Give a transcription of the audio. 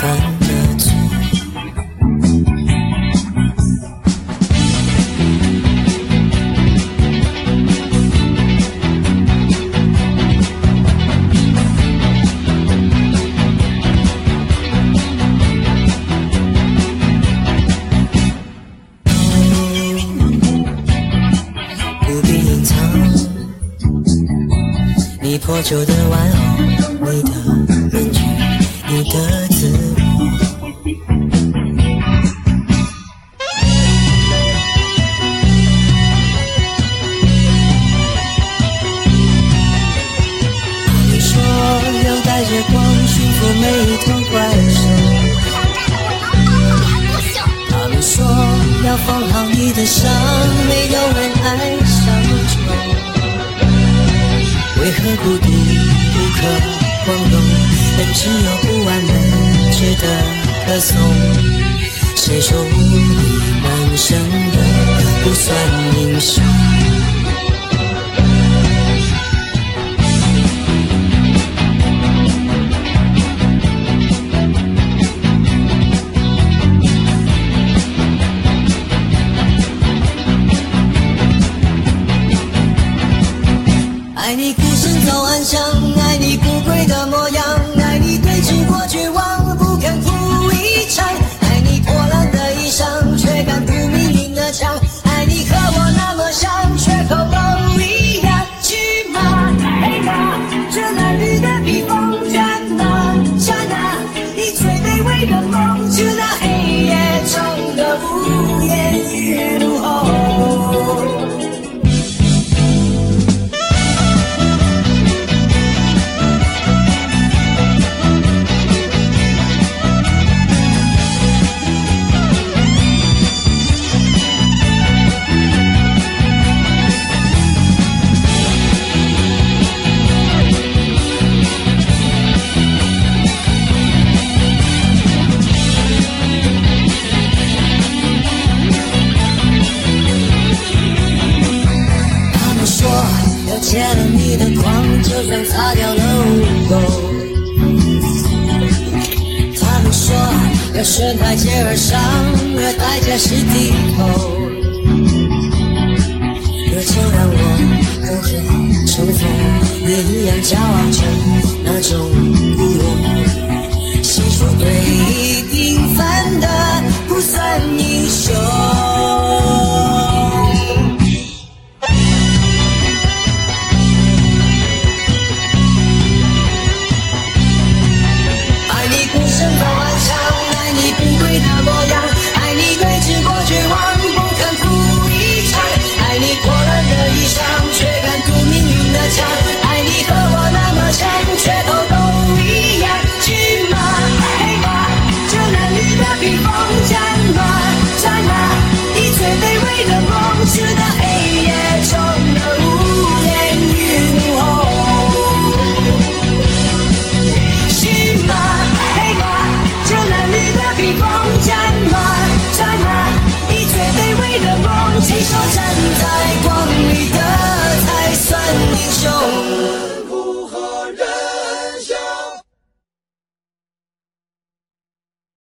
犯的错不必隐藏。你破旧的玩偶你的月光驯服每一头怪兽，他们说要缝好你的伤，没有人爱上丑。为何孤独不可光荣，人只有不完美值得歌颂？谁说无力男生的不算英雄？爱你孤身走暗巷，爱你不跪的模样，爱你对峙过绝望，不肯哭一场，爱你破烂的衣裳，却敢堵命运的枪，爱你和我那么像，缺口都一样。去吗？黑马，这褴褛的披风，战吗？刹那，你最卑微的梦，就那黑夜中的无言借了你的光，就算擦掉了污垢。他们说，要顺台阶而上，而代价是低头。那就让我跟着重逢，也一样骄傲着那种孤勇。谁说最你说站在。